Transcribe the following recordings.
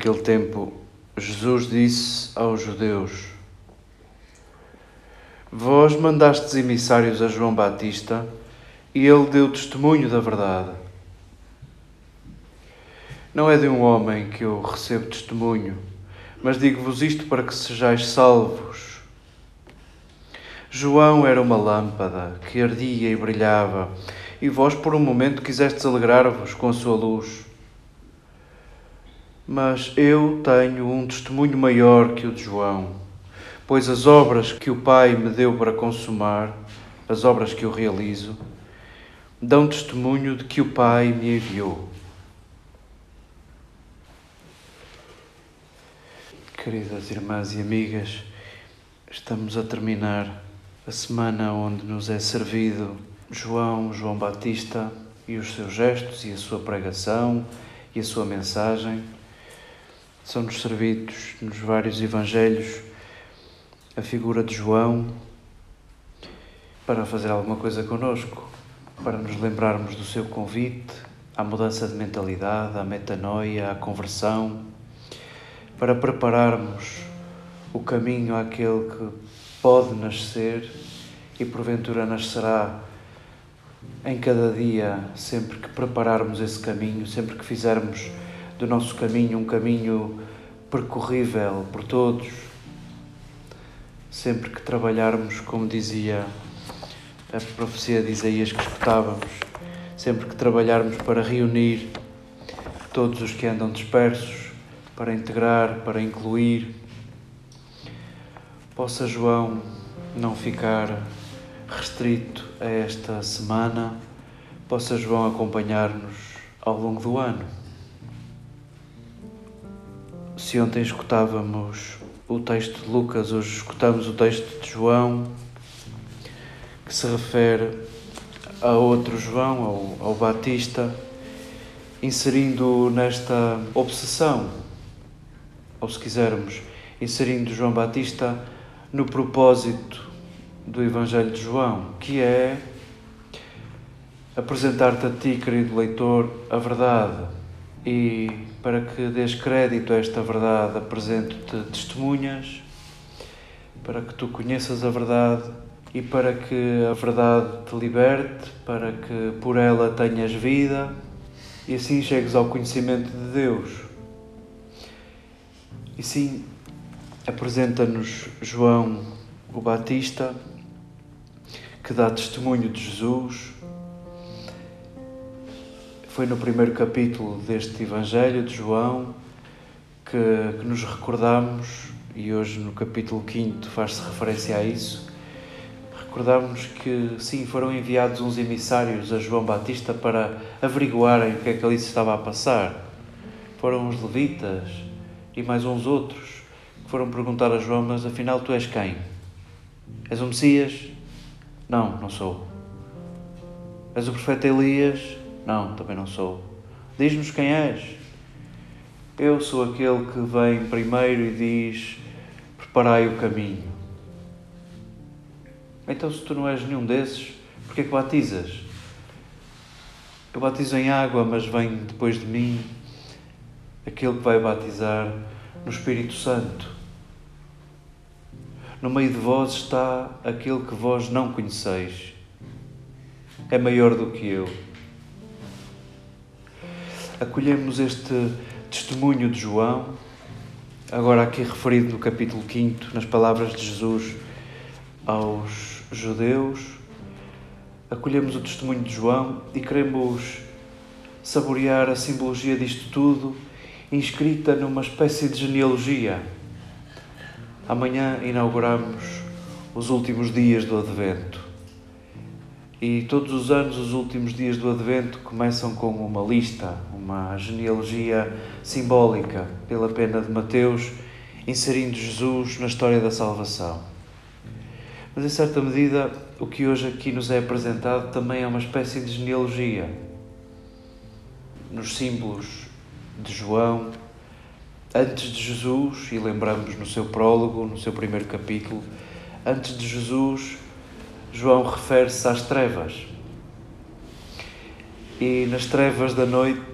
Naquele tempo, Jesus disse aos judeus: Vós mandastes emissários a João Batista e ele deu testemunho da verdade. Não é de um homem que eu recebo testemunho, mas digo-vos isto para que sejais salvos. João era uma lâmpada que ardia e brilhava, e vós por um momento quisestes alegrar-vos com a sua luz. Mas eu tenho um testemunho maior que o de João, pois as obras que o Pai me deu para consumar, as obras que eu realizo, dão testemunho de que o Pai me enviou. Queridas irmãs e amigas, estamos a terminar a semana onde nos é servido João, João Batista e os seus gestos e a sua pregação e a sua mensagem. São-nos servidos nos vários evangelhos. A figura de João para fazer alguma coisa conosco, para nos lembrarmos do seu convite à mudança de mentalidade, à metanoia, à conversão, para prepararmos o caminho àquele que pode nascer e porventura nascerá em cada dia, sempre que prepararmos esse caminho, sempre que fizermos do nosso caminho um caminho percorrível por todos. Sempre que trabalharmos, como dizia a profecia de Isaías que escutávamos, sempre que trabalharmos para reunir todos os que andam dispersos, para integrar, para incluir, possa João não ficar restrito a esta semana, possa João acompanhar-nos ao longo do ano. Se ontem escutávamos o texto de Lucas, hoje escutamos o texto de João, que se refere a outro João, ao, ao Batista, inserindo nesta obsessão, ou se quisermos, inserindo João Batista no propósito do Evangelho de João, que é apresentar-te a ti, querido leitor, a verdade e para que dês crédito a esta verdade, apresento-te testemunhas para que tu conheças a verdade e para que a verdade te liberte, para que por ela tenhas vida e assim chegues ao conhecimento de Deus. E sim, apresenta-nos João o Batista, que dá testemunho de Jesus foi no primeiro capítulo deste Evangelho de João que, que nos recordamos, e hoje no capítulo 5 faz-se referência a isso. Recordamos que, sim, foram enviados uns emissários a João Batista para averiguarem o que é que ali se estava a passar. Foram os levitas e mais uns outros que foram perguntar a João: Mas afinal tu és quem? És o Messias? Não, não sou. És o profeta Elias? Não, também não sou. Diz-nos quem és. Eu sou aquele que vem primeiro e diz: Preparai o caminho. Então, se tu não és nenhum desses, por que é que batizas? Eu batizo em água, mas vem depois de mim aquele que vai batizar no Espírito Santo. No meio de vós está aquele que vós não conheceis. É maior do que eu acolhemos este testemunho de João, agora aqui referido no capítulo 5, nas palavras de Jesus aos judeus. Acolhemos o testemunho de João e queremos saborear a simbologia disto tudo, inscrita numa espécie de genealogia. Amanhã inauguramos os últimos dias do Advento. E todos os anos, os últimos dias do Advento começam com uma lista, uma genealogia simbólica, pela pena de Mateus, inserindo Jesus na história da salvação. Mas, em certa medida, o que hoje aqui nos é apresentado também é uma espécie de genealogia. Nos símbolos de João, antes de Jesus, e lembramos no seu prólogo, no seu primeiro capítulo, antes de Jesus João refere-se às trevas. E nas trevas da noite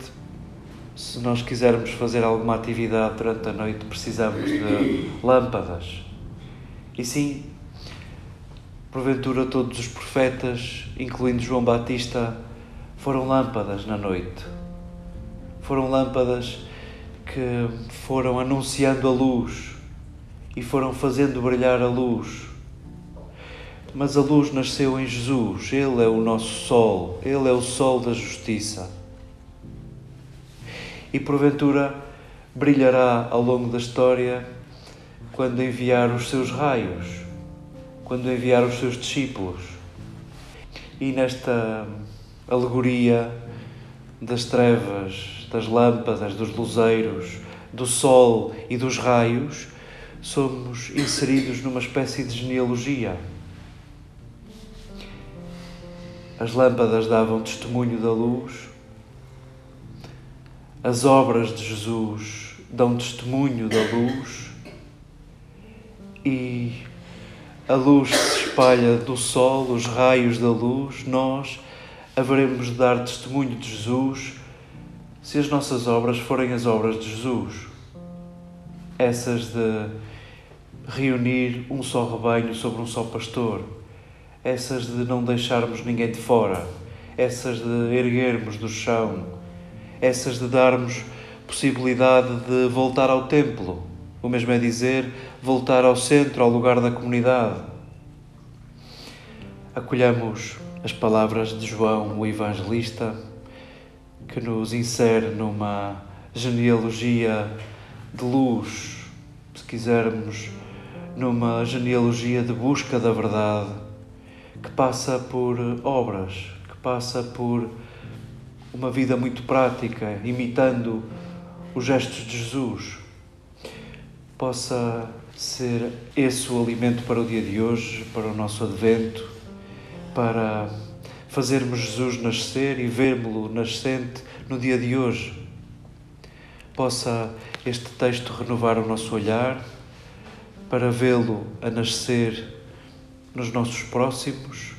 se nós quisermos fazer alguma atividade durante a noite, precisamos de lâmpadas. E sim, porventura todos os profetas, incluindo João Batista, foram lâmpadas na noite. Foram lâmpadas que foram anunciando a luz e foram fazendo brilhar a luz. Mas a luz nasceu em Jesus, Ele é o nosso sol, Ele é o sol da justiça. E porventura brilhará ao longo da história quando enviar os seus raios, quando enviar os seus discípulos. E nesta alegoria das trevas, das lâmpadas, dos luzeiros, do sol e dos raios, somos inseridos numa espécie de genealogia. As lâmpadas davam testemunho da luz, as obras de Jesus dão testemunho da luz. E a luz se espalha do sol, os raios da luz, nós haveremos de dar testemunho de Jesus se as nossas obras forem as obras de Jesus. Essas de reunir um só rebanho sobre um só pastor, essas de não deixarmos ninguém de fora, essas de erguermos do chão, essas de darmos possibilidade de voltar ao templo, o mesmo é dizer, voltar ao centro, ao lugar da comunidade. Acolhamos as palavras de João, o evangelista, que nos insere numa genealogia de luz, se quisermos numa genealogia de busca da verdade que passa por obras, que passa por uma vida muito prática, imitando os gestos de Jesus. Possa ser esse o alimento para o dia de hoje, para o nosso advento, para fazermos Jesus nascer e vermos-lo nascente no dia de hoje. Possa este texto renovar o nosso olhar para vê-lo a nascer nos nossos próximos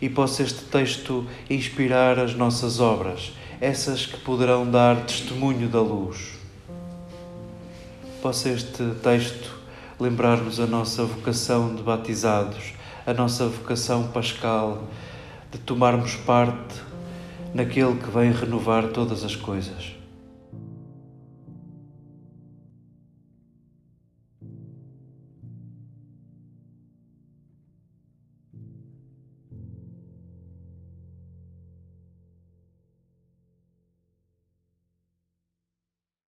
e possa este texto inspirar as nossas obras, essas que poderão dar testemunho da luz. Possa este texto lembrar-nos a nossa vocação de batizados, a nossa vocação pascal de tomarmos parte naquele que vem renovar todas as coisas.